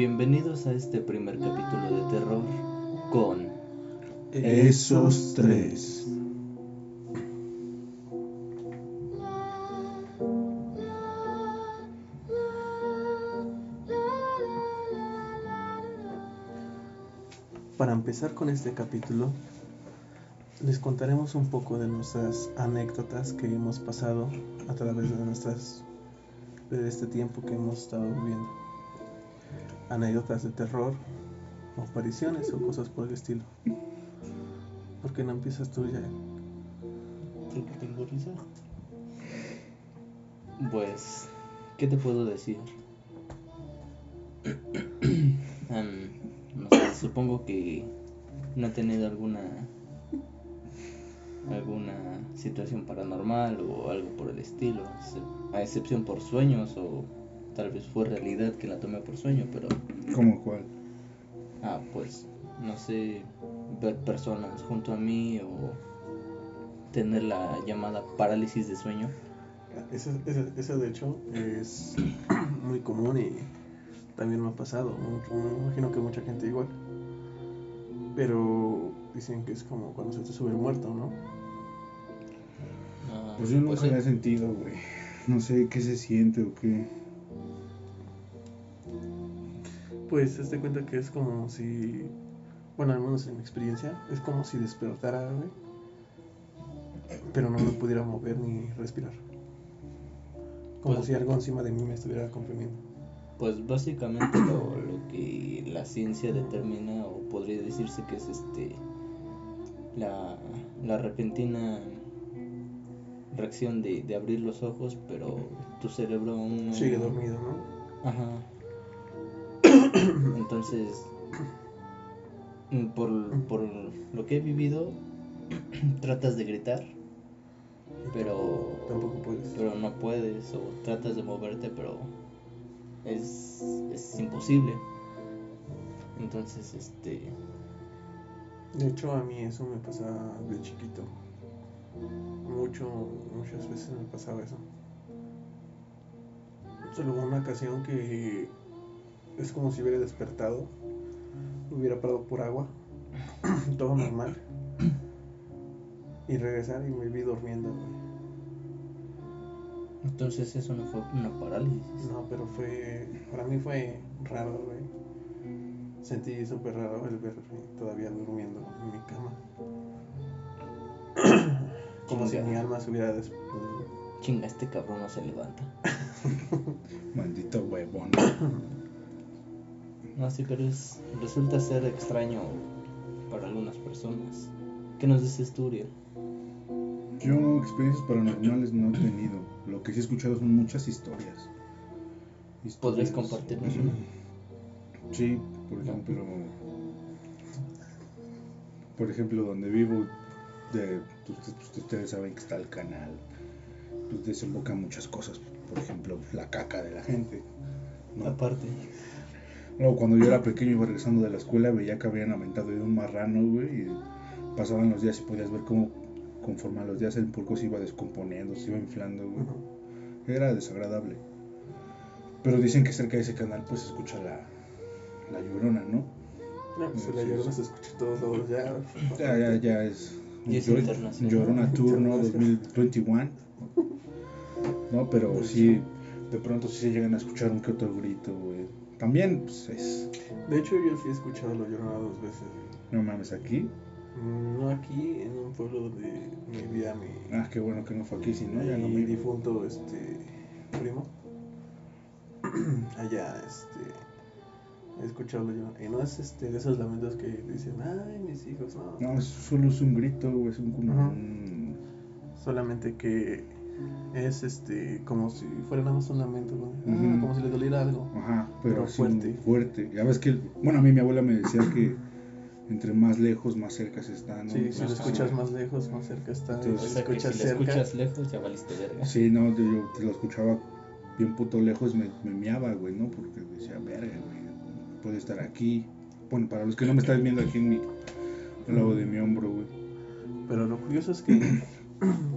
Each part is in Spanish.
Bienvenidos a este primer capítulo de terror con Esos tres. Para empezar con este capítulo, les contaremos un poco de nuestras anécdotas que hemos pasado a través de nuestras de este tiempo que hemos estado viviendo. Anécdotas de terror, o apariciones o cosas por el estilo. ¿Por qué no empiezas tú ya? Porque tengo risa. Pues, ¿qué te puedo decir? Supongo que no he tenido alguna alguna situación paranormal o algo por el estilo, a excepción por sueños o tal vez fue realidad que la tomé por sueño, pero ¿Cómo cuál? ah, pues no sé, ver personas junto a mí o tener la llamada parálisis de sueño. Eso, eso, eso de hecho es muy común y también me ha pasado. Me imagino que mucha gente igual. Pero dicen que es como cuando se te sube el muerto, ¿no? Ah, Pues yo nunca pues, la he sentido, güey. No sé qué se siente o qué. Pues te das cuenta que es como si, bueno, al menos en mi experiencia, es como si despertara, güey. Pero no me pudiera mover ni respirar. Como Pues- si algo encima de mí me estuviera comprimiendo. Pues básicamente lo, lo que la ciencia determina o podría decirse que es este la, la repentina reacción de, de abrir los ojos pero tu cerebro aún no- Sigue dormido, ¿no? Ajá. Entonces mm, por, por lo que he vivido tratas de gritar pero Tampoco puedes. pero no puedes o tratas de moverte pero es, es imposible entonces este De hecho, a mí eso me pasaba de chiquito. Mucho, muchas veces me pasaba eso. Solo una ocasión que es como si hubiera despertado, hubiera parado por agua, todo normal, y regresar y me vi durmiendo. güey. entonces eso no fue una parálisis No, pero fue, para mí fue raro, güey. Sentí súper raro el verme todavía durmiendo en mi cama. Como si mi alma se hubiera des... chinga este cabrón no se levanta Maldito huevón. no sí pero es resulta ser extraño para algunas personas ¿qué nos dices tú Uriel? Yo experiencias paranormales no he tenido. Lo que sí he escuchado son muchas historias. ¿podrías Historias. compartirnos una? Sí, por ejemplo. Por ejemplo, donde vivo, de, pues, pues, ustedes saben que está el canal. Pues desemboca muchas cosas. Por ejemplo, la caca de la gente. ¿no? aparte Luego, cuando yo era pequeño iba regresando de la escuela, veía que habían aventado de un marrano, güey, y pasaban los días y podías ver cómo, conforme a los días, el pulco se iba descomponiendo, se iba inflando, güey. Era desagradable. Pero dicen que cerca de ese canal, pues, se escucha la, la llorona, ¿no? No, pues la llorona se escucha todos lados ya. Ya, ya, ya es. Y es Llor-. Llorona Tour, ¿no? Internacional. 2021. No, pero sí, de pronto sí se llegan a escuchar un que otro grito, güey. También, pues, es. De hecho, yo sí he escuchado la llorona dos veces. No mames, aquí. No aquí, en un pueblo donde me vivía mi, Ah, qué bueno que no fue aquí, si no, ya no mi me difunto este, primo. Allá, este. He escuchado llorona. Y no es este, de esos lamentos que dicen, ay, mis hijos, no. No, es solo es un grito, es un un- Solamente que es este, como si fuera nada más un lamento, ¿no? Ah, Ujú. como si le doliera algo. Ajá, pero, Pero fuerte. fuerte. Ya ves que, bueno, a mí mi abuela me decía que entre más lejos, más cerca se está, ¿no? Sí, si lo escuchas más lejos, más cerca está. Entonces, si o lo sea que escuchas si cerca. escuchas lejos ya valiste verga Sí, no, yo, yo te lo escuchaba bien puto lejos, me, me miaba, güey, ¿no? Porque decía, verga, güey, puede estar aquí. Bueno, para los que no me están viendo aquí en mi, al lado de mi hombro, güey. Pero lo curioso es que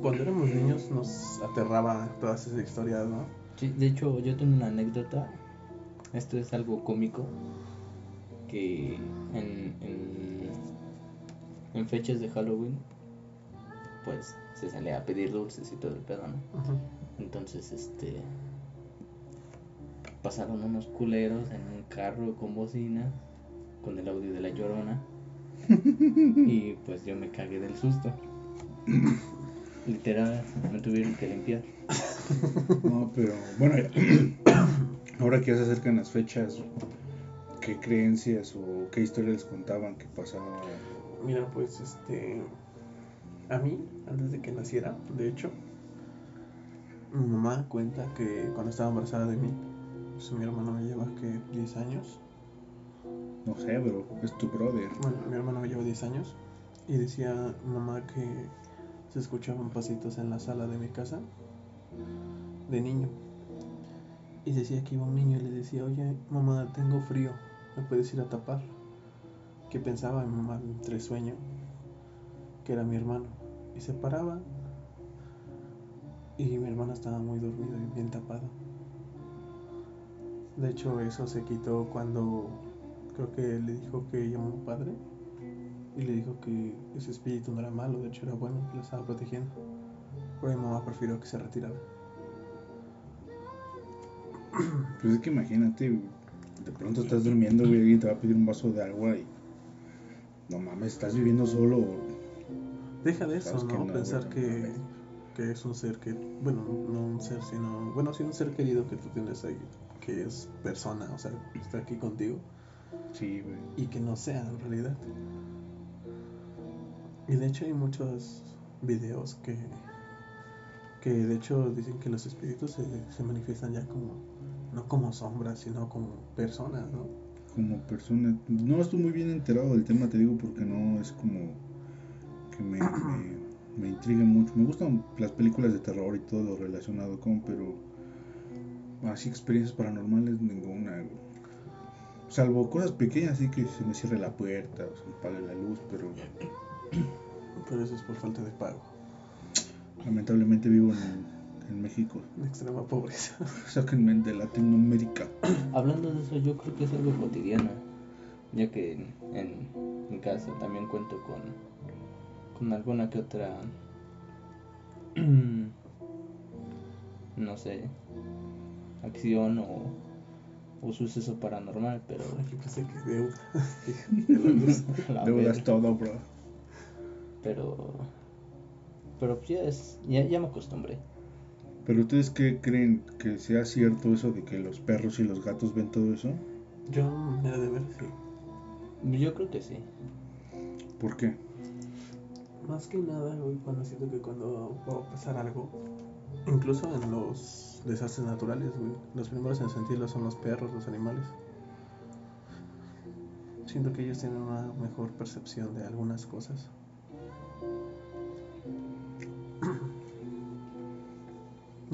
cuando éramos niños nos aterraba todas esas historias, ¿no? Sí, de hecho, yo tengo una anécdota esto es algo cómico que en, en, en fechas de Halloween pues se sale a pedir dulces y todo el pedo, ¿no? Entonces, este. Pasaron unos culeros en un carro con bocina, con el audio de la llorona. y pues yo me cagué del susto. Literal, me tuvieron que limpiar. No, pero bueno, ahora que ya se acercan las fechas, ¿qué creencias o qué historias les contaban que pasaba? Mira, pues este. A mí, antes de que naciera, de hecho, mi mamá cuenta que cuando estaba embarazada de mí, pues mi hermano me lleva que 10 años. No sé, bro, es tu brother. Bueno, mi hermano me lleva 10 años. Y decía mamá que se escuchaban pasitos en la sala de mi casa de niño. Y decía que iba un niño y le decía, oye, mamá, tengo frío, ¿me puedes ir a tapar? Que pensaba mi mamá entre sueño que era mi hermano. Y se paraba y mi hermano estaba muy dormido y bien tapado. De hecho, eso se quitó cuando creo que le dijo que llamó un padre y le dijo que ese espíritu no era malo, de hecho era bueno, que lo estaba protegiendo. Pero mi mamá prefirió que se retirara. Pues es que imagínate, de pronto estás durmiendo, güey, alguien te va a pedir un vaso de agua y. No mames, estás viviendo solo. Deja de eso, ¿no? no, Pensar güey, que, no que es un ser que, bueno, no un ser, sino, bueno, sí un ser querido que tú tienes ahí, que es persona, o sea, está aquí contigo Sí, güey. y que no sea en realidad. Y de hecho hay muchos videos que, que de hecho dicen que los espíritus se, se manifiestan ya como, no como sombras, sino como personas, ¿no? Como persona. No estoy muy bien enterado del tema, te digo, porque no es como. que me, me, me intrigue mucho. Me gustan las películas de terror y todo lo relacionado con, pero. Así experiencias paranormales, ninguna. Salvo cosas pequeñas, así que se me cierre la puerta o se me apague la luz, pero Pero eso es por falta de pago, lamentablemente vivo en, en México. de extrema pobreza. Sáquenme de Latinoamérica. Hablando de eso, yo creo que es algo cotidiano, ya que en, en mi casa también cuento con, con alguna que otra, no sé, acción o, o suceso paranormal, pero Yo pensé que deuda. de la luz. la Deudas verga. todo, bro. Pero pero pues ya es ya, ya me acostumbré Pero ustedes qué creen que sea cierto eso de que los perros y los gatos ven todo eso? Yo, manera de ver, sí. yo creo que sí ¿Por qué? Más que nada, güey, cuando siento que cuando va a pasar algo, incluso en los desastres naturales, güey, los primeros en sentirlo son los perros, los animales. Siento que ellos tienen una mejor percepción de algunas cosas.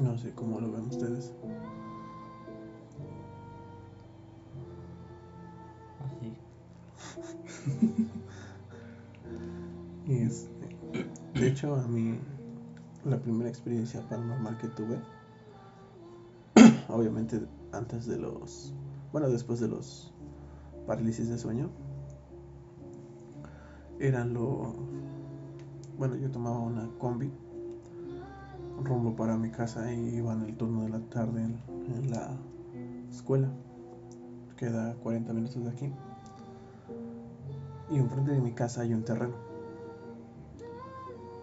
No sé cómo lo ven ustedes. así Y este, de hecho, a mí, la primera experiencia paranormal que tuve, obviamente antes de los, bueno, después de los parálisis de sueño, eran los, bueno, yo tomaba una combi rumbo para mi casa y iba el turno de la tarde en, la escuela, queda 40 minutos de aquí. Y enfrente de mi casa hay un terreno.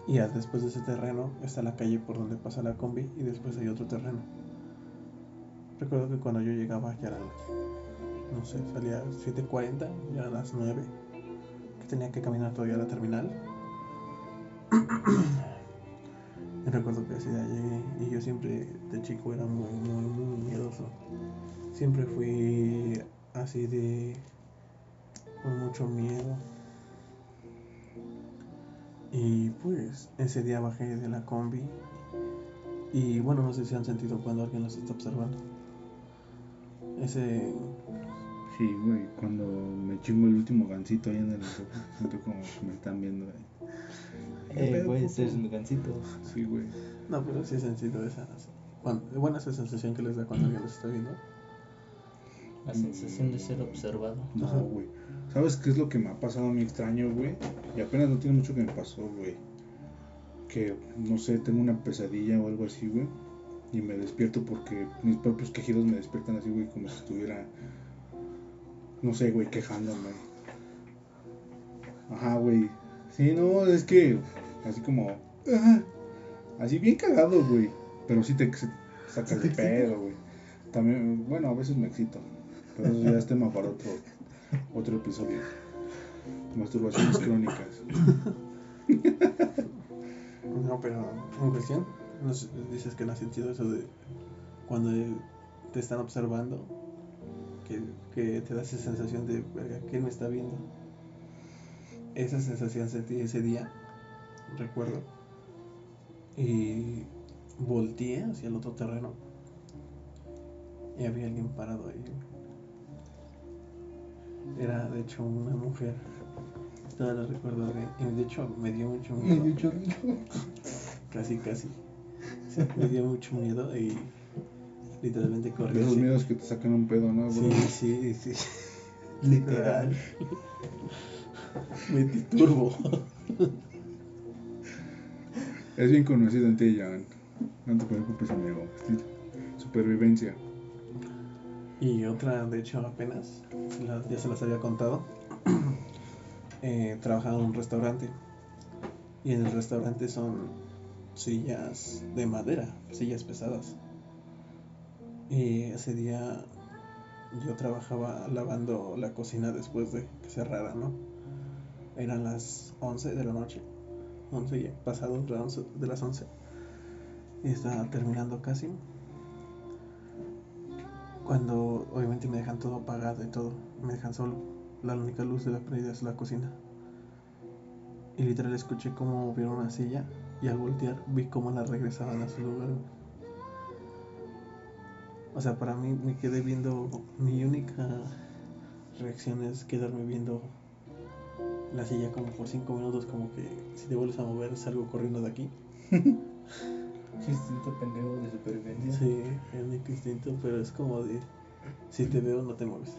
Y después de ese terreno está la calle por donde pasa la combi y después hay otro terreno. Recuerdo que cuando yo llegaba ya eran, no sé, salía a 7.40, ya eran las 9, que tenía que caminar todavía a la terminal. Recuerdo que así ya llegué y yo siempre de chico era muy, muy, muy miedoso. Siempre fui así de con mucho miedo. Y pues ese día bajé de la combi y bueno, no sé si han sentido cuando alguien los está observando. Ese Sí, güey, cuando me chingo el último gancito ahí en el siento como me están viendo ahí. ¿Qué eh, güey ese es mi gancito Sí, güey. no, pero sí he sentido esa cuando, bueno, esa sensación que les da cuando alguien los está viendo. La sensación de ser observado. No, Ajá. güey. ¿Sabes qué es lo que me ha pasado a mí extraño, güey? Y apenas no tiene mucho que me pasó, güey. Que, no sé, tengo una pesadilla o algo así, güey. Y me despierto porque mis propios quejidos me despiertan así, güey, como si estuviera, no sé, güey, quejándome. Ajá, güey. Sí, no, es que, así como, así bien cagado, güey. Pero sí te sacas de pedo, güey. También, bueno, a veces me excito. Pero eso ya es tema para otro, otro episodio. Masturbaciones crónicas. No, pero en cuestión, dices que no has sentido eso de cuando te están observando, que, que te da esa sensación de, "Verga, ¿quién me está viendo? Esa sensación sentí ese día, recuerdo, y volteé hacia el otro terreno y había alguien parado ahí. Era de hecho una mujer. Todavía lo recuerdo bien. Y de hecho me dio mucho miedo. Casi, casi. Sí, me dio mucho miedo y literalmente corrí. De esos miedos que te sacan un pedo, ¿no? Sí, sí, sí. Literal. Metí turbo. Es bien conocido en ti, Jan. No te preocupes, amigo. Supervivencia. Y otra, de hecho, apenas, la- ya se las había contado. Eh, trabajaba en un restaurante. Y en el restaurante son sillas de madera, sillas pesadas. Y ese día yo trabajaba lavando la cocina después de que cerrara, ¿no? Eran las 11 de la noche. 11 ya, pasado de las 11 de las 11. Y estaba terminando casi. Cuando obviamente me dejan todo apagado y todo, me dejan solo. La única luz de la prendida es la cocina. Y literal escuché cómo movieron una silla y al voltear vi cómo la regresaban a su lugar. O sea, para mí me quedé viendo, mi única reacción es quedarme viendo la silla como por 5 minutos, como que si te vuelves a mover salgo corriendo de aquí. Instinto pendejo de supervivencia. Sí, es mi instinto, pero es como de si te veo no te mueves.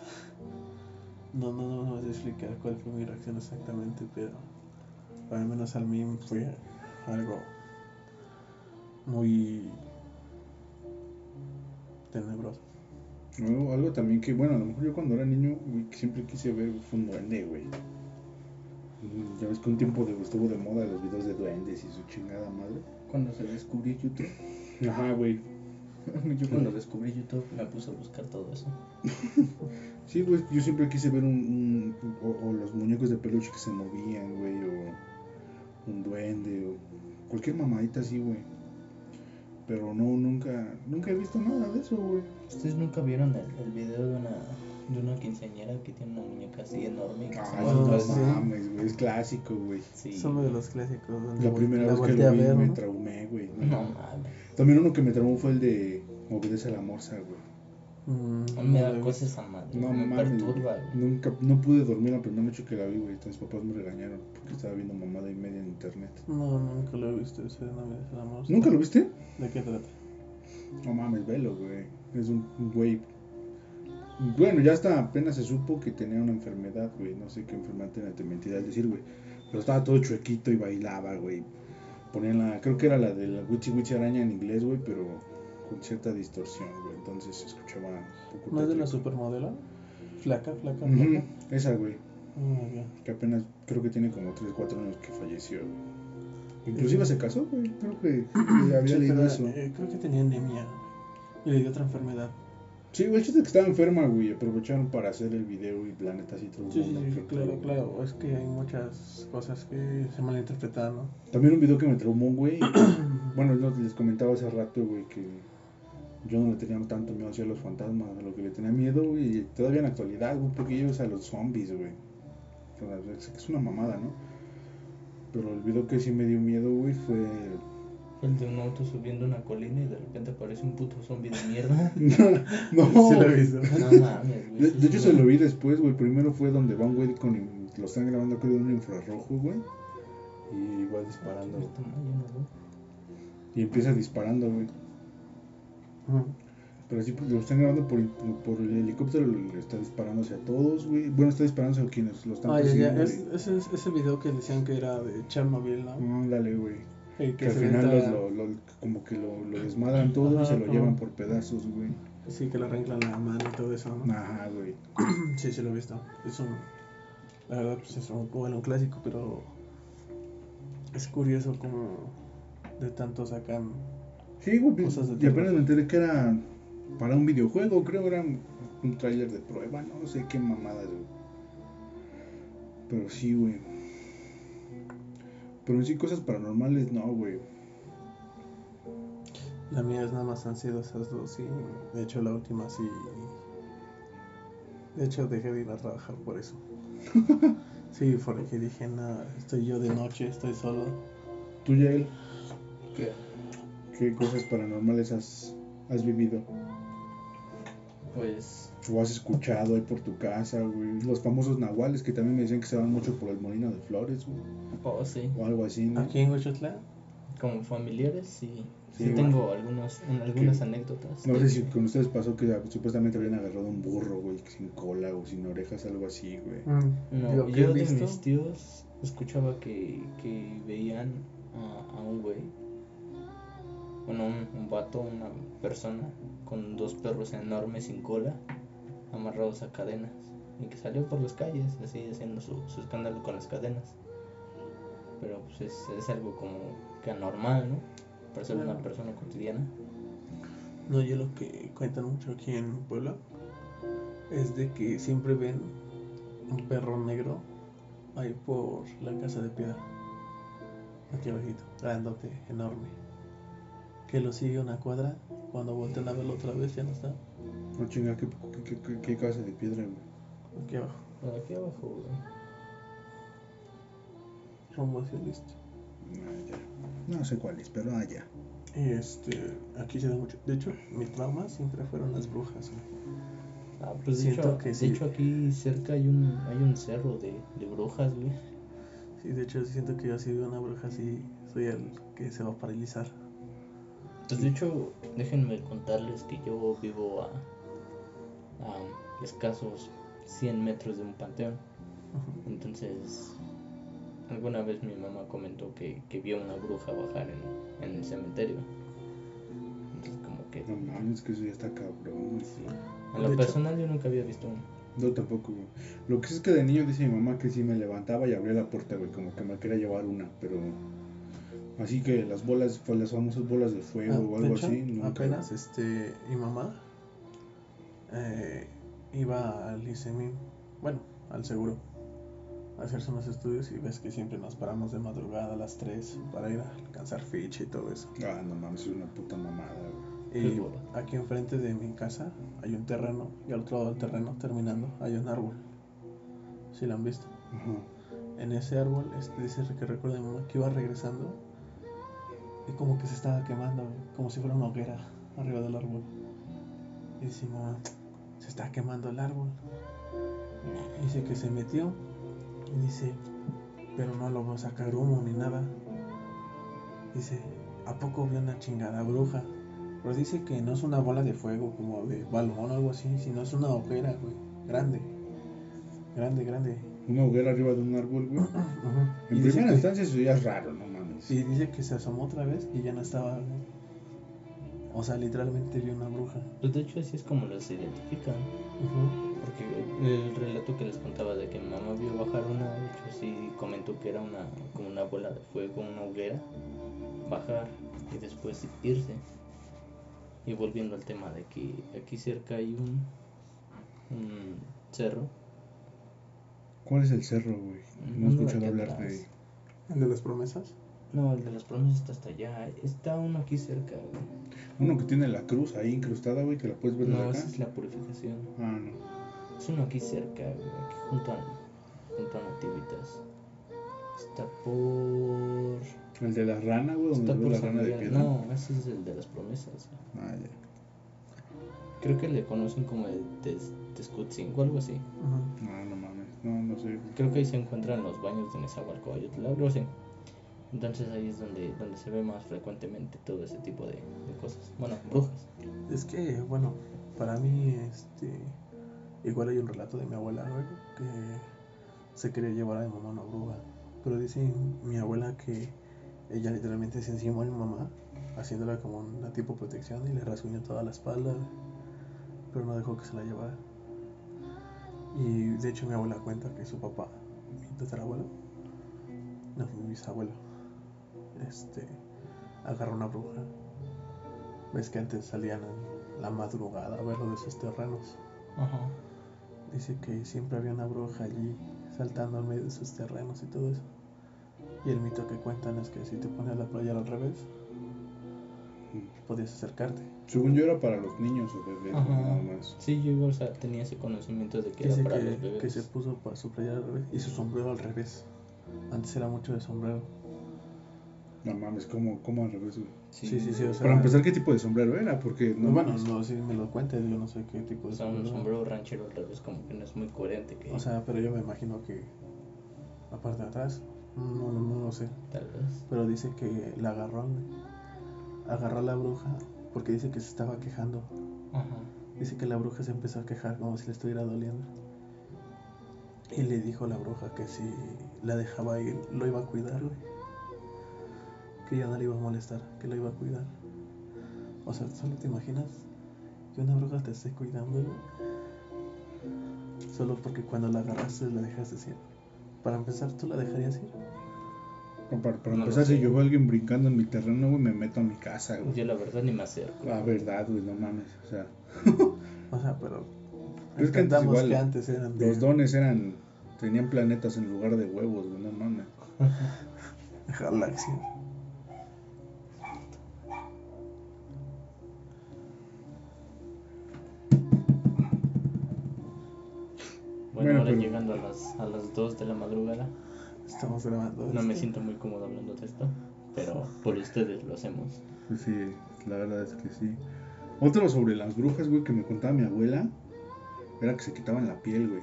No, no, no, no vas a explicar cuál fue mi reacción exactamente, pero al menos al mí fue algo muy tenebroso. Algo, algo también que, bueno, a lo mejor yo cuando era niño siempre quise ver un duende, güey. Ya ves que un tiempo de, estuvo de moda los videos de duendes y su chingada madre. Cuando se descubrió YouTube. Ajá, güey. Yo cuando descubrí YouTube me puse a buscar todo eso. Sí, güey, yo siempre quise ver un, un- o, o los muñecos de peluche que se movían, güey, o un duende, o cualquier mamadita así, güey. Pero no, nunca, nunca he visto nada de eso, güey. ¿Ustedes nunca vieron el, el video de una, de una quinceañera que tiene una muñeca así enorme? mueve no, sí. mames, güey, es clásico, güey. Sí. Es uno de los clásicos. donde La vol- primera la vez que lo vi ver, me ¿no? traumé, güey. No mames. También uno que me traumó fue el de Obedece a la Morsa, güey. Mm, A mí me da cosas esa madre. No me mames. perturba, güey. Nunca, no pude dormir la primera noche que la vi, güey. Entonces mis papás me regañaron porque estaba viendo mamada y media en internet. No, nunca lo he visto ese no me. ¿Nunca lo viste? ¿De qué trata? No mames, velo, güey. Es un un güey. Bueno, ya hasta apenas se supo que tenía una enfermedad, güey. No sé qué enfermedad tenía, te mentiré al decir, güey. Pero estaba todo chuequito y bailaba, güey. Ponían la, creo que era la de la Wichi Wichi Araña en inglés, güey, pero con cierta distorsión, güey. Entonces se escuchaba un poco ¿No es de la supermodelo? Flaca, flaca, flaca. Esa, güey. Ah. Que apenas, creo que tiene como 3, 4 años que falleció, güey. Inclusive se casó, güey. Creo que que había Sí, leído pero, eso. eh, creo que tenía anemia. Y le dio otra enfermedad. Sí, güey, el chiste es que estaba enferma, güey. Aprovecharon para hacer el video y la neta sí tuvo Sí, sí, sí, claro, claro. Es que hay muchas cosas que se malinterpretan, ¿no? También un video que me traumó, güey. bueno, no, les comentaba hace rato, güey, que yo no le tenía tanto miedo hacia los fantasmas, a lo que le tenía miedo, güey. Y todavía en la actualidad, güey, un poquillo a los zombies, güey. Es, es una mamada, ¿no? Pero el video que sí me dio miedo, güey, fue. El de un auto subiendo una colina y de repente aparece un puto zombie de mierda. no, Sí lo he visto. No mames, güey. De, sí, de hecho, sí, se lo vi después, güey. Primero fue donde va un güey con. in- Lo están grabando creo en un infrarrojo, güey. Y va disparando. ¿no? Y empieza disparando, güey. Pero así pues, lo están grabando por, por el helicóptero, le está disparándose a todos, güey. Bueno, está disparándose a quienes lo están Ah, ya, ya. Es, ese, ese video que decían que era de Chernobyl, ¿no? Ándale, güey. Que al final los, lo, lo- como que lo, lo desmadran todo y se lo llevan por pedazos, güey. Sí, que le arreglan la mano y todo eso, ¿no? Ajá, güey. Sí, sí lo he visto. Es un. La verdad, pues es un, bueno, un clásico, pero. Es curioso como. De tanto sacan. Sí, güey. pues, Cosas de y apenas me enteré que era para un videojuego, creo era un, un tráiler de prueba, no sé qué mamadas, güey. Pero sí, güey. Pero en sí cosas paranormales, no, güey. La mía es nada más han sido esas dos y de hecho la última sí. De hecho dejé de ir a trabajar por eso. sí, porque dije, nada, estoy yo de noche, estoy solo. Tú, Yael, ¿Qué? ¿qué cosas paranormales has, has vivido? Pues O has escuchado ahí por tu casa, güey. Los famosos nahuales que también me decían que se van mucho por el molino de flores, güey. Oh, sí. O algo así, ¿no? Aquí en Huachotlán, Como familiares, sí. Sí, tengo algunos, un- algunas anécdotas. No sé si con ustedes pasó que ah, supuestamente habían agarrado un burro, güey, sin cola o sin orejas, algo así, güey. No, Lo que yo de visto- mis tíos escuchaba que, que veían a, a un güey, bueno, un, un vato, una persona, con dos perros enormes sin cola, amarrados a cadenas, y que salió por las calles, así haciendo su, su escándalo con las cadenas. Pero pues es, es algo como que anormal, ¿no? Para ser una persona cotidiana. No, yo lo que cuentan mucho aquí en Puebla es de que siempre ven un perro negro ahí por la casa de piedra. Aquí abajito, grandote, enorme. Que lo sigue una cuadra, cuando voltean a verlo otra vez ya no está. No chinga, ¿qué, qué, qué, qué casa de piedra, güey? Aquí abajo, aquí abajo, güey. rumbo hacia el este. Ah. No sé cuál es, pero allá. Y este, aquí se da mucho. De hecho, mi trauma siempre fueron las brujas. güey. Ah, pues de Siento hecho, que de sí. hecho aquí cerca hay un, hay un cerro de, de brujas, güey. Sí, de hecho, siento que yo si veo una bruja así, soy el que se va a paralizar. Pues de hecho, déjenme contarles que yo vivo a, a escasos 100 metros de un panteón. Entonces, alguna vez mi mamá comentó que, que vio una bruja bajar en, en el cementerio. Entonces, como que... No mames, que eso ya está cabrón, sí. A De lo hecho- personal yo nunca había visto uno. No, tampoco, güey. Lo que es que de niño dice mi mamá que sí me levantaba y abría la puerta, güey, como que me quería llevar una, pero... Así que las bolas, las famosas bolas de fuego Ah, o algo hecho, así, nunca. apenas este, mi mamá eh, iba al ICEMIM, bueno, al seguro, a hacerse unos estudios y ves que siempre nos paramos de madrugada a las 3 para ir a alcanzar ficha y todo eso. Ah, no mames, es una puta mamada, güey. Y aquí enfrente de mi casa hay un terreno y al otro lado del terreno, terminando, hay un árbol. Si lo han visto. En ese árbol, este, dice que recuerda mi mamá que iba regresando y como que se estaba quemando, como si fuera una hoguera arriba del árbol. Y mamá, se está quemando el árbol. Dice que se metió y dice, pero no logró sacar humo ni nada. Dice, ¿a poco vio una chingada bruja? Pero dice que no es una bola de fuego como de balón o algo así, sino es una hoguera, güey, grande. Grande, grande. Una hoguera arriba de un árbol, güey. En primera que- instancia eso ya es raro, no Y dice que se asomó otra vez y ya no estaba. O sea, literalmente vio una bruja. Pues de hecho así es como los identifican. Porque el relato que les contaba de que mi mamá vio bajar una, de hecho sí comentó que era una como una bola de fuego, una hoguera, bajar y después irse. Y volviendo al tema de que aquí cerca hay un, un cerro, ¿Cuál es el cerro, güey? No he escuchado hablar de... ¿El de las promesas? No, el de las promesas está hasta allá, está uno aquí cerca, güey. Uno que tiene la cruz ahí incrustada, güey, que la puedes ver desde No, acá. esa es la purificación. Ah, no. Es uno aquí cerca, güey, aquí junto a, junto a Nativitas. Está por... El de la rana, güey, Está por la rana de piedra. No, ese es el de las promesas. güey. Ah, ya. Creo que le conocen como el Tes- Tezcutzin o algo así. Ujú. Ah, no mames. No, no sé. Creo que ahí se encuentran los baños de Nezahualcóyotl, algo así. Entonces ahí es donde, donde se ve más frecuentemente todo ese tipo de, de cosas. Bueno, brujas. Es que, bueno, para mí, este. Igual hay un relato de mi abuela, que se quería llevar a mi mamá a una bruja. Pero dice mi abuela que ella literalmente se encimó a mi mamá, haciéndola como una tipo protección y le rasguñó toda la espalda, pero no dejó que se la llevara. Y de hecho mi abuela cuenta que su papá, mi tatarabuelo, no, mi bisabuelo, este, agarró una bruja. Ves que antes salían en la madrugada a verlo de sus terrenos. Ajá. Dice que siempre había una bruja allí saltando en medio de sus terrenos y todo eso. Y el mito que cuentan es que si te pones la playa al revés, podías acercarte. Según yo era para los niños o bebés, Ajá. nada más. Sí, yo igual o sea, tenía ese conocimiento de que Dice era para los que, bebés. que se puso para su playa al revés y su sombrero al revés. Antes era mucho de sombrero. No mames, ¿cómo, cómo al revés, güey? Sí, Sí, sí, sí. O sea, Para empezar, ¿qué tipo de sombrero era? Porque no No, bueno, no, si me lo cuentes, yo no sé qué tipo O de sea, un sombrero. sombrero ranchero al revés como que no es muy coherente que O sea, pero yo me imagino que la parte de atrás, no, no, no lo sé. tal vez. Pero dice que la agarró, agarró a la bruja porque dice que se estaba quejando. Ajá. Dice que la bruja se empezó a quejar como si le estuviera doliendo. Y le dijo a la bruja que si la dejaba ir, lo iba a cuidar, güey. Que ya no le iba a molestar, que lo iba a cuidar. O sea, solo te imaginas que una bruja te esté cuidando, güey. Solo porque cuando la agarraste la dejaste ir. Para empezar, ¿tú la dejarías ir? Para, para No lo empezar, si yo veo a alguien brincando en mi terreno, güey, me meto a mi casa, güey. Yo la verdad ni me acerco. La verdad, güey, no mames. O sea, O sea, pero. Pero es que antes entendamos igual que antes eran de los dones eran. Tenían planetas en lugar de huevos, güey, no mames. galaxias. Bueno, ahora pero- llegando a las, a las 2 de la madrugada, Estamos grabando. no me siento muy cómodo hablando de esto, pero por ustedes lo hacemos. Pues sí, la verdad es que sí. Otro sobre las brujas, güey, que me contaba mi abuela, era que se quitaban la piel, güey.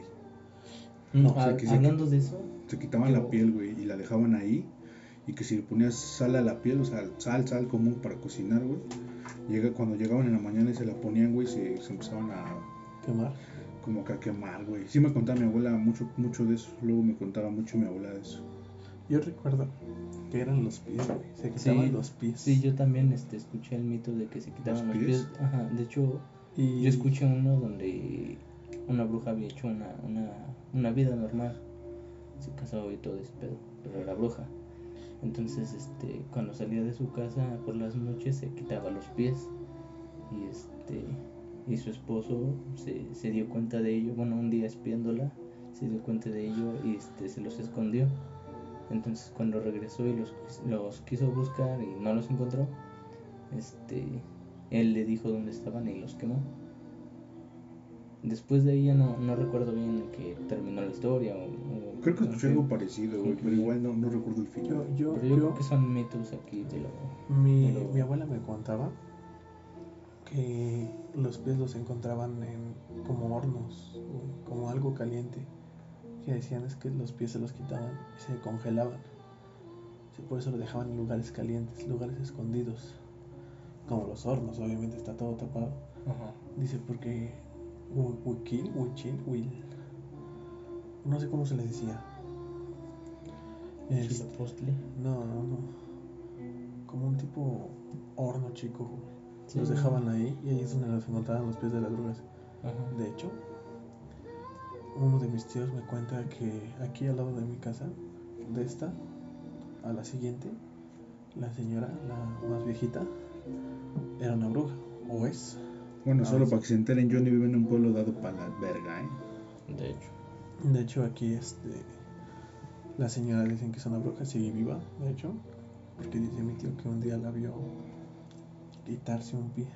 No, sé que sí. hablando de eso, Se quitaban la piel, güey, y la dejaban ahí. Y que si le ponías sal a la piel, o sea, sal, sal común para cocinar, güey. Llega, cuando llegaban en la mañana y se la ponían, güey, se, se empezaban a Quemar. Como que a quemar, güey. Sí me contaba mi abuela mucho, mucho de eso. Luego me contaba mucho mi abuela de eso. Yo recuerdo que eran los pies, güey. Se quitaban Sí, los pies. sí, yo también este, escuché el mito de que se quitaban ¿Los los pies? pies. Ajá, de hecho, Y yo escuché uno donde una bruja había hecho una, una, una vida normal. Se casó y todo ese pedo, pero era bruja. Entonces, este, cuando salía de su casa por las noches se quitaba los pies. Y este y su esposo se, se dio cuenta de ello, bueno, un día espiándola, se dio cuenta de ello y este se los escondió. Entonces, cuando regresó y los, los quiso buscar y no los encontró, este él le dijo dónde estaban y los quemó. Después de ahí ya no, no recuerdo bien en que terminó la historia o, o- Creo que escuché algo parecido, güey, pero igual no, no recuerdo el final. yo, yo, Pero yo, yo- creo que son mitos aquí de lo... mi, pero- mi abuela me contaba que los pies los encontraban en como hornos, como algo caliente. Que decían es que los pies se los quitaban y se congelaban. Sí, por eso lo dejaban en lugares calientes, lugares escondidos. Como los hornos, obviamente está todo tapado. Ajá. Dice porque Huiquil, Huichil, Huil. No sé cómo se le decía. Es- Chilapostle. no, no, no. Como un tipo horno chico. Sí. Los dejaban ahí y ahí es donde los encontraban los pies de las brujas. Ajá. De hecho, uno de mis tíos me cuenta que aquí al lado de mi casa, de esta a la siguiente, la señora, la más viejita, era una bruja, o es. Bueno, solo para que se enteren, Johnny vive en un pueblo dado para la verga, ¿eh? De hecho. De hecho, aquí este, la señora dicen que es una bruja, sigue viva, de hecho, porque dice mi tío que un día la vio quitarse un pie.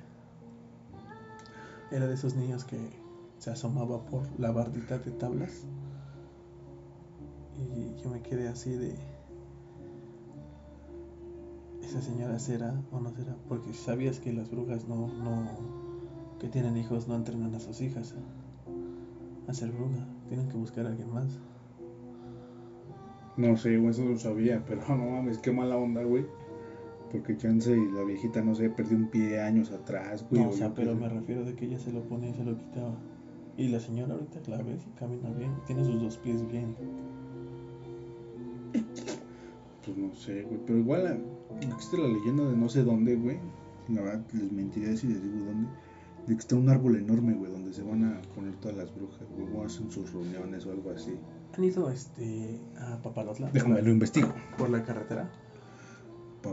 Era de esos niños que se asomaba por la bardita de tablas. Y yo me quedé así de... ¿Esa señora será o no será? Porque sabías que las brujas no, no, que tienen hijos no entrenan a sus hijas a ser bruja. Tienen que buscar a alguien más. No sé, eso lo sabía, pero no mames, qué mala onda, güey. Porque chance y la viejita, no sé, perdió un pie años atrás, güey. No, o sea, pero me refiero de que ella se lo ponía y se lo quitaba. Y la señora ahorita la ves y camina bien, tiene sus dos pies bien. Pues no sé, güey. Pero igual ah, existe la leyenda de no sé dónde, güey. La verdad, les mentiré si les digo dónde. De que está un árbol enorme, güey, donde se van a poner todas las brujas, güey. O hacen sus reuniones o algo así. ¿Han ido este, a Papalotla? Déjame, lo investigo. Por la carretera.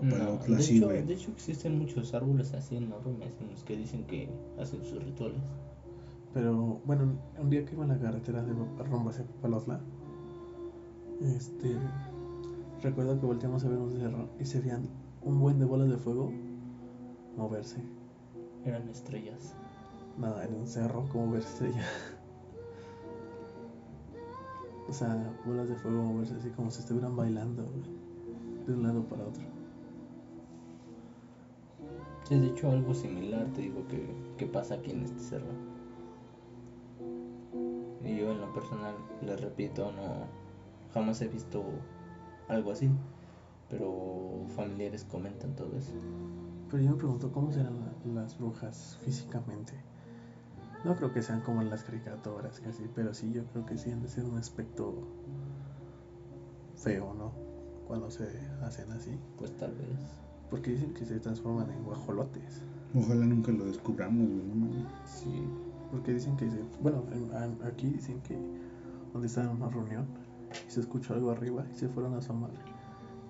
No, Papalotla, de, sí, hecho, de hecho existen muchos árboles así enormes en los que dicen que hacen sus rituales. Pero bueno, un día que iba en la carretera de rumbo hacia Papalotla, este, recuerdo que volteamos a ver un cerro y se veían un buen de bolas de fuego moverse. Eran estrellas. Nada, en un cerro como ver estrella. O sea, bolas de fuego moverse así como si estuvieran bailando, güey, de un lado para otro. Sí, de hecho algo similar te digo que, que pasa aquí en este cerro. Y yo en lo personal, les repito, no jamás he visto algo así. Pero familiares comentan todo eso. Pero yo me pregunto cómo serán la- las brujas físicamente. No creo que sean como en las caricaturas casi, pero sí yo creo que sí han de ser un aspecto feo, ¿no? Cuando se hacen así. Pues tal vez. Porque dicen que se transforman en guajolotes. Ojalá nunca lo descubramos, güey. No mames. Sí. Porque dicen que se... Bueno, aquí dicen que donde estaban en una reunión y se escuchó algo arriba y se fueron a asomar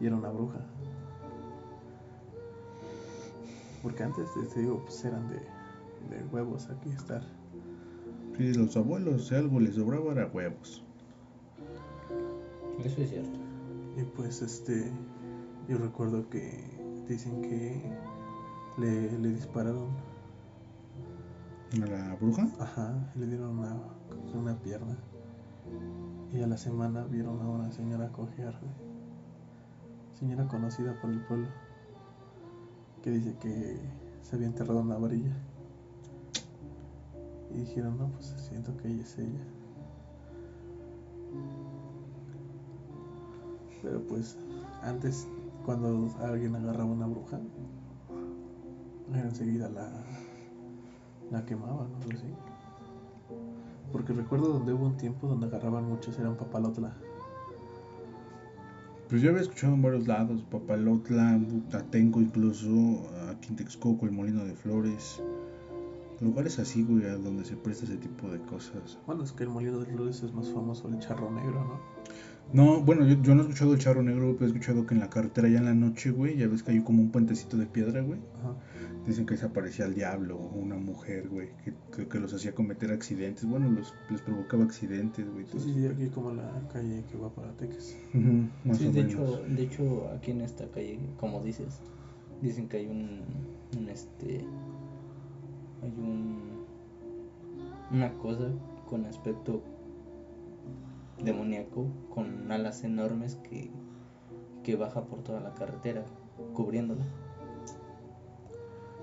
y era una bruja. Porque antes, te, te digo, pues eran de, de huevos aquí estar. Sí, los abuelos, si algo les sobraba era huevos. Eso es cierto. Y pues este, yo recuerdo que dicen que le, le dispararon, ¿A la bruja? ajá, le dieron una, una pierna. Y a la semana vieron a una señora cojear. Señora conocida por el pueblo. Que dice que se había enterrado una varilla. Y dijeron, no, pues siento que ella es ella. Pero pues antes, cuando alguien agarraba una bruja, enseguida la, la quemaban, ¿no? Así. Porque recuerdo donde hubo un tiempo donde agarraban muchos, eran papalotla. Pues yo había escuchado en varios lados, Papalotla, Atenco incluso, aquí en Texcoco, el Molino de Flores, lugares así, güey, donde se presta ese tipo de cosas. Bueno, es que el molino de flores es más famoso, el charro negro, ¿no? No, bueno, yo, yo no he escuchado el charro negro, pero he escuchado que en la carretera ya en la noche, güey, ya ves que hay como un puentecito de piedra, güey. Ajá. Dicen que se aparecía el diablo o una mujer, güey, que, que, que los hacía cometer accidentes. Bueno, los, les provocaba accidentes, güey. Sí, sí, aquí como la calle que va para Texas. Más Sí, o de menos. hecho, de hecho aquí en esta calle, como dices, dicen que hay un, un este hay un una cosa con aspecto demoníaco con alas enormes que, que baja por toda la carretera cubriéndola.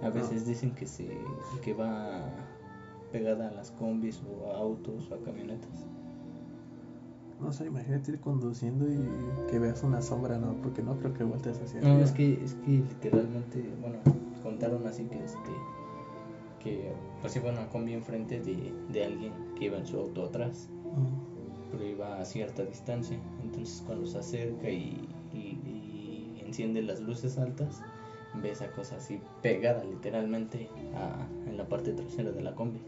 A veces dicen que se que va pegada a las combis o a autos o a camionetas. No sé, imagínate ir conduciendo y que veas una sombra, ¿no? Porque no creo que voltees hacia No, arriba. es que, es que literalmente, bueno, contaron así que este que pues iba una combi enfrente de, de alguien que iba en su auto atrás, iba a cierta distancia. Entonces cuando se acerca y, y- y enciende las luces altas, ve esa cosa así pegada literalmente a- en la parte trasera de la combi.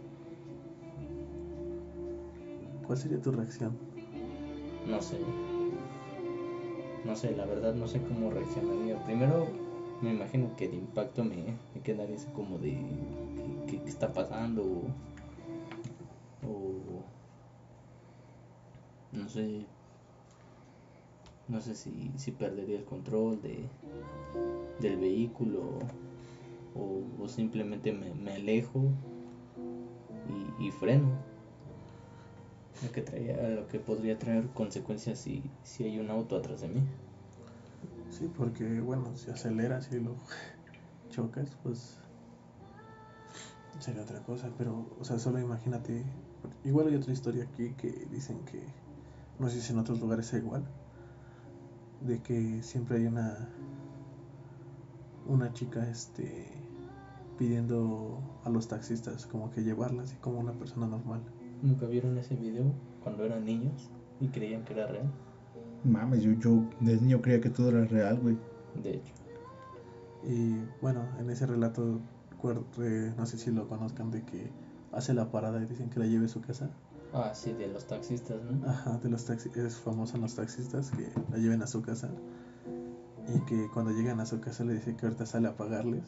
¿Cuál sería tu reacción? No sé. No sé, la verdad no sé cómo reaccionaría. Primero me imagino que de impacto me, me quedaría así como de ¿qué, está pasando? O, o no sé. No sé si, si perdería el control de, del vehículo o, o simplemente me, me alejo y, y freno lo que lo que podría traer consecuencias si, si hay un auto atrás de mí. Sí, porque bueno, si aceleras y lo chocas, pues sería otra cosa. Pero, o sea, solo imagínate. Igual hay otra historia aquí que dicen que, no sé si en otros lugares sea igual, de que siempre hay una una chica este pidiendo a los taxistas como que llevarlas y como una persona normal. ¿Nunca vieron ese video cuando eran niños y creían que era real? Mames, yo, yo de niño creía que todo era real, güey. De hecho. Y bueno, en ese relato, no sé si lo conozcan, de que hace la parada y dicen que la lleve a su casa. Ah, sí, de los taxistas, ¿no? Ajá, de los taxis, es famoso en los taxistas que la lleven a su casa. Y que cuando llegan a su casa le dice que ahorita sale a pagarles.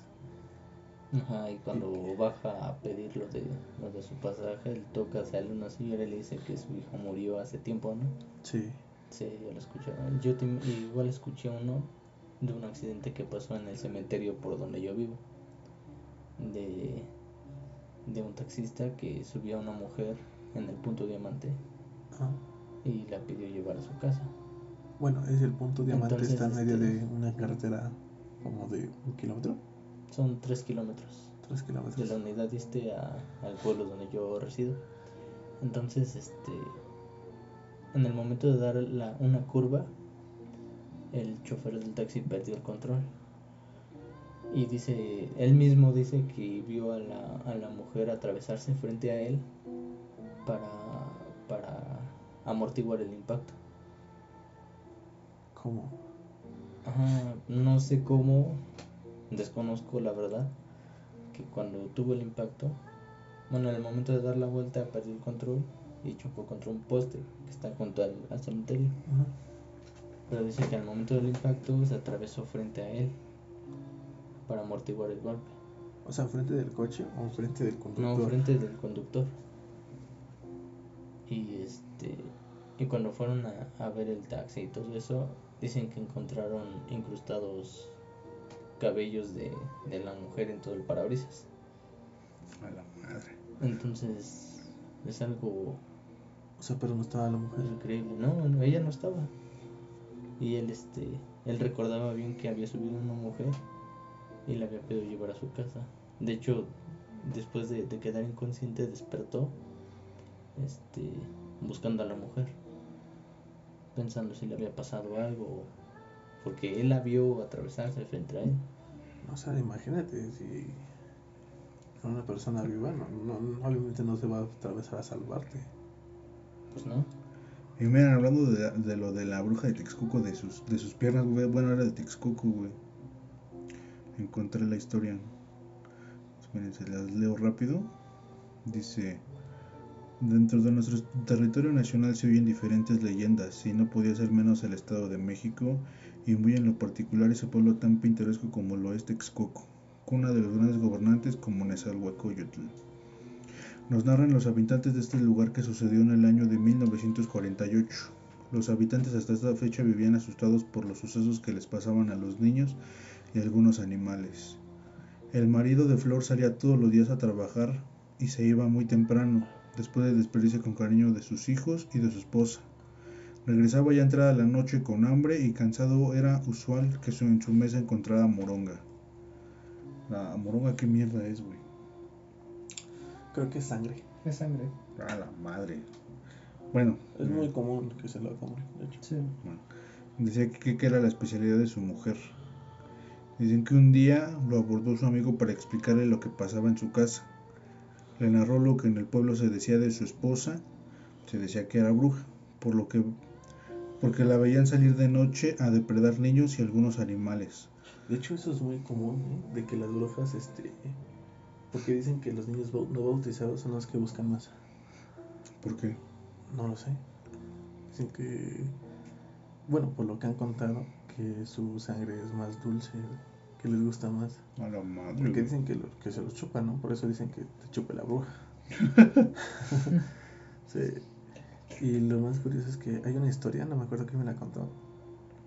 Ajá, y cuando baja a pedir lo de, lo de su pasaje, él toca, sale una señora y le dice que su hijo murió hace tiempo, ¿no? Sí, Sí, yo lo escuché. Yo igual escuché uno de un accidente que pasó en el cementerio por donde yo vivo. De, de un taxista que subió a una mujer en el punto diamante y la pidió llevar a su casa. bueno, es el punto diamante, Entonces, está en medio este- de una carretera como de un kilómetro, Son tres kilómetros tres de kilómetros. la unidad este a, al pueblo donde yo resido. Entonces, este, en el momento de dar la, una curva, el chofer del taxi perdió el control. Y dice, él mismo dice que vio a la, a la mujer atravesarse frente a él para, para amortiguar el impacto. ¿Cómo? Ajá, no sé cómo, desconozco la verdad, que cuando tuvo el impacto, bueno, en el momento de dar la vuelta perdió el control y chocó contra un poste que está junto al, al cementerio. Ajá. Pero dice que al momento del impacto se atravesó frente a él para amortiguar el golpe. O sea, frente del coche o enfrente del conductor. No, frente del conductor. Y este y cuando fueron a, a ver el taxi y todo eso, dicen que encontraron incrustados cabellos de, de la mujer en todo el parabrisas. A la madre. Entonces es algo O sea, pero no estaba la mujer. increíble. No, no, ella no estaba. Y él este él recordaba bien que había subido una mujer y la había pedido llevar a su casa. De hecho, después de, de quedar inconsciente despertó este buscando a la mujer pensando si le había pasado algo porque él la vio atravesarse frente a él O sea, imagínate si con una persona viva, no, no, no, obviamente no se va a atravesar a salvarte. pues no Y miren, hablando de, de lo de la bruja de Texcoco, de sus, de sus piernas, güey. Bueno, era de Texcoco, güey. Encontré la historia. Esperen, se las leo rápido. Dice: Dentro de nuestro territorio nacional se oyen diferentes leyendas, y no podía ser menos el Estado de México, y muy en lo particular ese pueblo tan pintoresco como lo es Texcoco, cuna de los grandes gobernantes como Nezahualcóyotl. Nos narran los habitantes de este lugar que sucedió en el año de 1948. Los habitantes hasta esta fecha vivían asustados por los sucesos que les pasaban a los niños y algunos animales. El marido de Flor salía todos los días a trabajar y se iba muy temprano, después de despedirse con cariño de sus hijos y de su esposa. Regresaba ya entrada la noche con hambre y cansado era usual que en su mesa encontrara moronga. La moronga, ¿qué mierda es, güey? Creo que es sangre. es sangre A la madre. Bueno, Es eh, muy común que se lo coman, de hecho. sí Decía que, que era la especialidad de su mujer. Dicen que un día lo abordó su amigo para explicarle lo que pasaba en su casa. Le narró lo que en el pueblo se decía de su esposa, se decía que era bruja, por lo que porque la veían salir de noche a depredar niños y algunos animales. De hecho, eso es muy común, ¿eh? de que las brujas, este... Porque dicen que los niños no bautizados son los que buscan más. ¿Por qué? No lo sé. Dicen que... Bueno, por lo que han contado, que su sangre es más dulce, que les gusta más. A la madre. Porque dicen que, lo- que se los chupan, ¿no? Por eso dicen que te chupe la bruja. sí. Y lo más curioso es que hay una historia, no me acuerdo quién me la contó,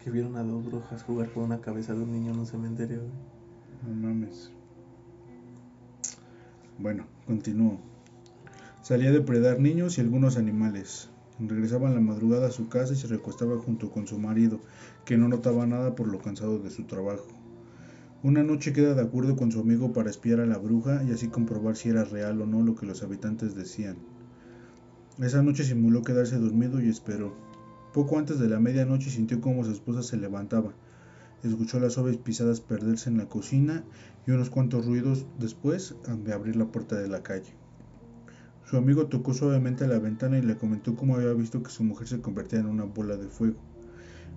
que vieron a dos brujas jugar con una cabeza de un niño en un cementerio. güey. No mames. Bueno, continúo. Salía a depredar niños y algunos animales. Regresaba en la madrugada a su casa y se recostaba junto con su marido, que no notaba nada por lo cansado de su trabajo. Una noche queda de acuerdo con su amigo para espiar a la bruja y así comprobar si era real o no lo que los habitantes decían. Esa noche simuló quedarse dormido y esperó. Poco antes de la medianoche sintió como su esposa se levantaba. Escuchó las suaves pisadas perderse en la cocina y unos cuantos ruidos después de abrir la puerta de la calle. Su amigo tocó suavemente a la ventana y le comentó cómo había visto que su mujer se convertía en una bola de fuego.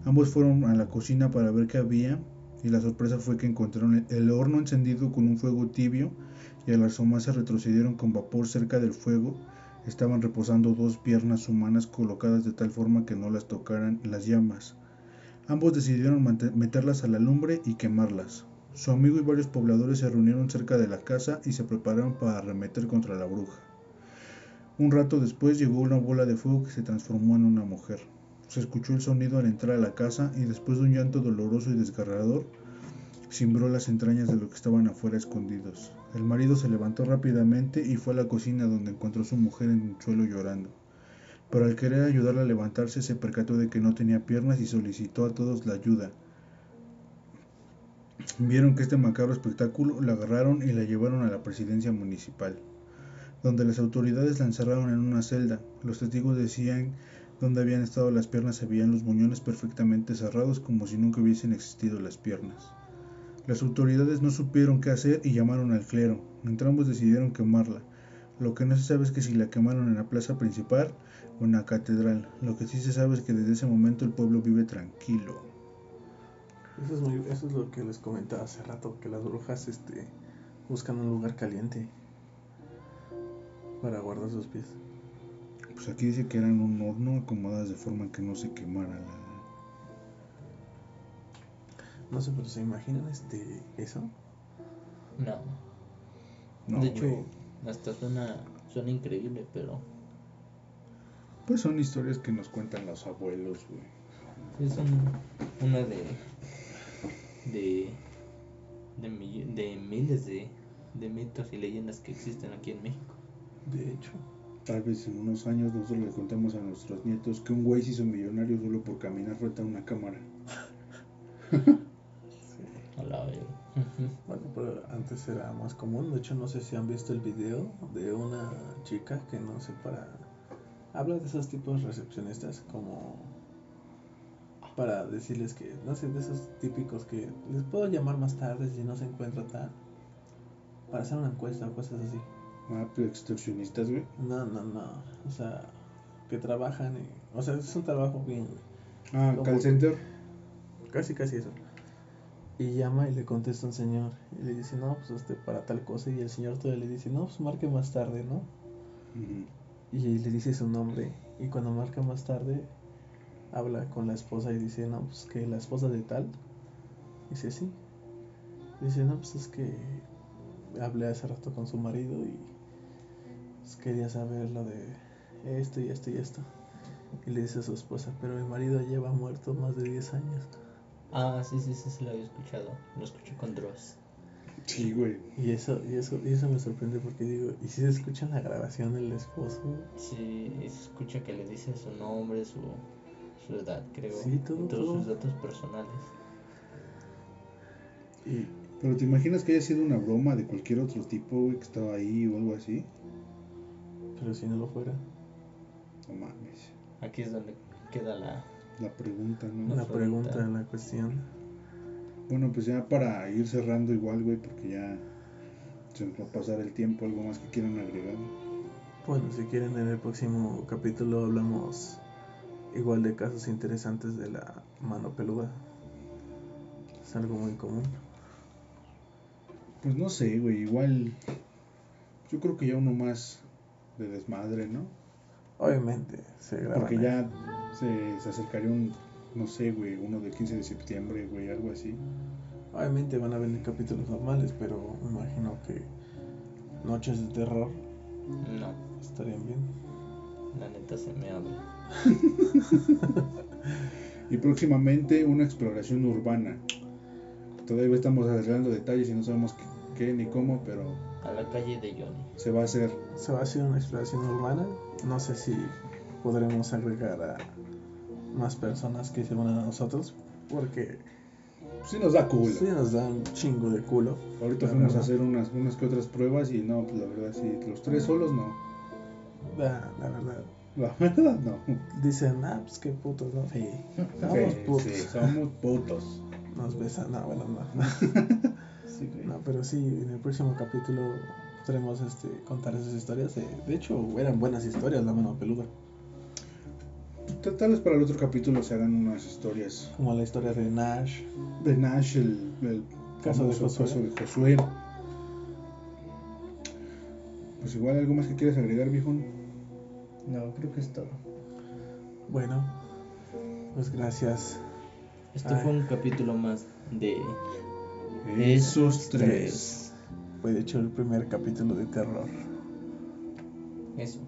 Ambos fueron a la cocina para ver qué había y la sorpresa fue que encontraron el horno encendido con un fuego tibio y al asomarse retrocedieron con vapor cerca del fuego. Estaban reposando dos piernas humanas colocadas de tal forma que no las tocaran las llamas. Ambos decidieron meterlas a la lumbre y quemarlas. Su amigo y varios pobladores se reunieron cerca de la casa y se prepararon para arremeter contra la bruja. Un rato después llegó una bola de fuego que se transformó en una mujer. Se escuchó el sonido al entrar a la casa y después de un llanto doloroso y desgarrador, cimbró las entrañas de los que estaban afuera escondidos. El marido se levantó rápidamente y fue a la cocina donde encontró a su mujer en el suelo llorando. Pero al querer ayudarla a levantarse se percató de que no tenía piernas y solicitó a todos la ayuda. Vieron que este macabro espectáculo la agarraron y la llevaron a la presidencia municipal, donde las autoridades la encerraron en una celda. Los testigos decían donde habían estado las piernas se veían los muñones perfectamente cerrados como si nunca hubiesen existido las piernas. Las autoridades no supieron qué hacer y llamaron al clero. Entrambos decidieron quemarla. Lo que no se sabe es que si la quemaron en la plaza principal o en la catedral. Lo que sí se sabe es que desde ese momento el pueblo vive tranquilo. Eso es, lo que les comentaba hace rato, que las brujas este, buscan un lugar caliente para guardar sus pies. Pues aquí dice que eran un horno acomodadas de forma que no se quemara la... No sé, pero ¿se imaginan este, eso? No. No, de hecho, güey. hasta suena, suena increíble, pero Pues son historias que nos cuentan los abuelos, güey. sí es un- una de de de, de miles de, de mitos y leyendas que existen aquí en México. De hecho. Tal vez en unos años nosotros le contamos a nuestros nietos que un güey se hizo millonario solo por caminar frente a una cámara. Sí. A la verga. Bueno, pero antes era más común. De hecho, no sé si han visto el video de una chica que no sé para. Habla de esos tipos de recepcionistas como. Para decirles que, no sé, de esos típicos que les puedo llamar más tarde si no se encuentra tal. Para hacer una encuesta o cosas así. Ah, pero extorsionistas, güey. No, no, no. O sea, que trabajan y. O sea, es un trabajo bien. Ah, call center. Casi, casi eso. Y llama y le contesta un señor. Y le dice, no, pues este, para tal cosa. Y el señor todavía le dice, no, pues marque más tarde, ¿no? Y le dice su nombre. Y cuando marca más tarde, habla con la esposa y dice, no, pues que la esposa de tal. Dice, sí. Dice, no, pues es que hablé hace rato con su marido y quería saber lo de esto y esto y esto. Y le dice a su esposa, pero mi marido lleva muerto más de 10 años. Ah, sí, sí, sí, sí lo había escuchado. Lo escuché con Dross. Sí, güey. Y eso, y eso, y eso me sorprende porque digo, ¿y si se escucha en la grabación del esposo? Sí, y se escucha que le dice su nombre, su, su edad, creo. Sí, todo, y todos todo. sus datos personales. Y Pero ¿te imaginas que haya sido una broma de cualquier otro tipo, güey, que estaba ahí o algo así? Pero si no lo fuera, No mames. Aquí es donde queda la... La pregunta, ¿no? La pregunta. pregunta, la cuestión. Bueno, pues ya para ir cerrando igual, güey, porque ya se nos va a pasar el tiempo, algo más que quieran agregar. Bueno, si quieren en el próximo capítulo hablamos igual de casos interesantes de la mano peluda. Es algo muy común. Pues no sé, güey, igual yo creo que ya uno más de desmadre, ¿no? Obviamente se graba. Porque ya se, se acercaría un, no sé, güey, uno del 15 de septiembre, güey, algo así. Obviamente van a venir capítulos normales, pero me imagino que noches de terror No, estarían bien. la neta se me abre. Y próximamente una exploración urbana. Todavía estamos arreglando detalles y no sabemos qué, qué ni cómo, pero A la calle de Johnny. se va a hacer. Se va a hacer una exploración urbana. No sé si podremos agregar a más personas que se van a nosotros, porque Sí nos da culo. sí nos da un chingo de culo. Ahorita La fuimos a verdad. hacer unas, unas que otras pruebas y no, pues la verdad sí, los tres solos no. Da, la verdad. La verdad, no. Dicen, ah, pues qué putos, ¿no? Sí, somos Sí, putos. sí, somos putos. Nos besan, no, bueno, no. Güey. No, pero sí, en el próximo capítulo podremos este, contar esas historias. De, de hecho, eran buenas historias, la mano peluda. Tal- vez para el otro capítulo se hagan unas historias Como la historia de Nash. de Nash, el, el Caso de Josué. caso de Josué. Pues igual, ¿algo más que quieres agregar, viejo? No, creo que es todo. Bueno, pues gracias. Este Ay. fue un capítulo más de Esos tres. Fue de hecho el primer capítulo de terror. eso.